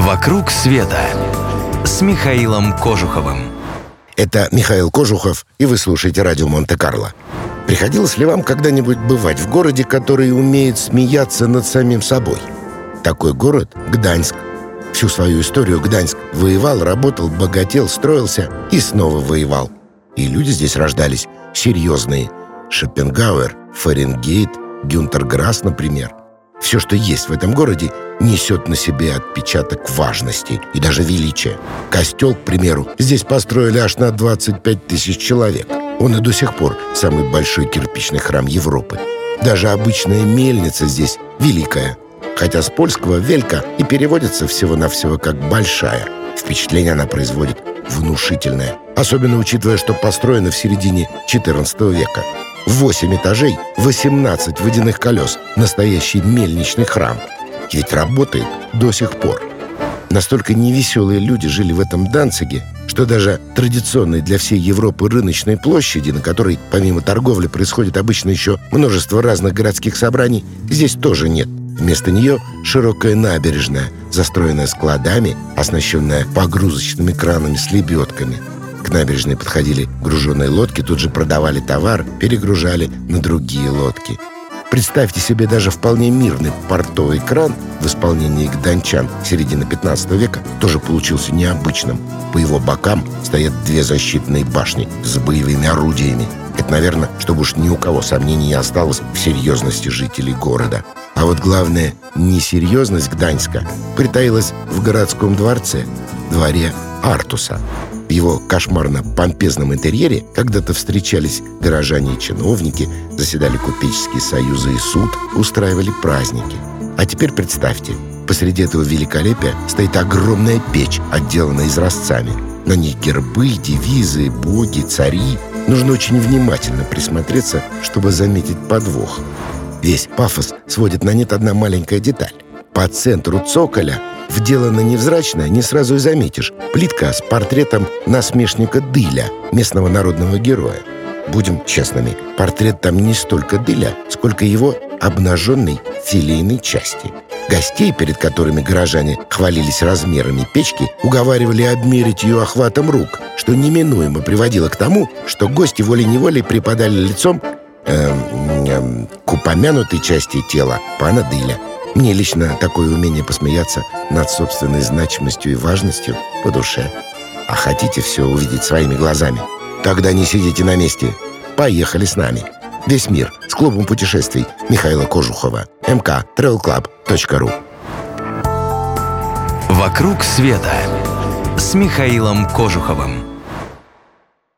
«Вокруг света» с Михаилом Кожуховым. Это Михаил Кожухов, и вы слушаете радио Монте-Карло. Приходилось ли вам когда-нибудь бывать в городе, который умеет смеяться над самим собой? Такой город — Гданьск. Всю свою историю Гданьск воевал, работал, богател, строился и снова воевал. И люди здесь рождались серьезные. Шопенгауэр, Фаренгейт, Гюнтер Грасс, например. Все, что есть в этом городе, несет на себе отпечаток важности и даже величия. Костел, к примеру, здесь построили аж на 25 тысяч человек. Он и до сих пор самый большой кирпичный храм Европы. Даже обычная мельница здесь великая. Хотя с польского «велька» и переводится всего-навсего как «большая». Впечатление она производит внушительное. Особенно учитывая, что построена в середине XIV века. 8 этажей, 18 водяных колес, настоящий мельничный храм. Ведь работает до сих пор. Настолько невеселые люди жили в этом Данциге, что даже традиционной для всей Европы рыночной площади, на которой помимо торговли происходит обычно еще множество разных городских собраний, здесь тоже нет. Вместо нее широкая набережная, застроенная складами, оснащенная погрузочными кранами с лебедками – к набережной подходили груженные лодки, тут же продавали товар, перегружали на другие лодки. Представьте себе даже вполне мирный портовый кран в исполнении гданчан середины 15 века тоже получился необычным. По его бокам стоят две защитные башни с боевыми орудиями. Это, наверное, чтобы уж ни у кого сомнений не осталось в серьезности жителей города. А вот главное, несерьезность Гданьска притаилась в городском дворце, дворе Артуса. В его кошмарно-помпезном интерьере когда-то встречались горожане и чиновники, заседали купеческие союзы и суд, устраивали праздники. А теперь представьте, посреди этого великолепия стоит огромная печь, отделанная изразцами. На ней гербы, девизы, боги, цари. Нужно очень внимательно присмотреться, чтобы заметить подвох. Весь пафос сводит на нет одна маленькая деталь. По центру цоколя вделана невзрачно, не сразу и заметишь. Плитка с портретом насмешника Дыля, местного народного героя. Будем честными, портрет там не столько Дыля, сколько его обнаженной филейной части. Гостей, перед которыми горожане хвалились размерами печки, уговаривали обмерить ее охватом рук, что неминуемо приводило к тому, что гости волей-неволей припадали лицом э, э, к упомянутой части тела пана Дыля – мне лично такое умение посмеяться над собственной значимостью и важностью по душе. А хотите все увидеть своими глазами? Тогда не сидите на месте. Поехали с нами. Весь мир с клубом путешествий Михаила Кожухова. mktravelclub.ru «Вокруг света» с Михаилом Кожуховым.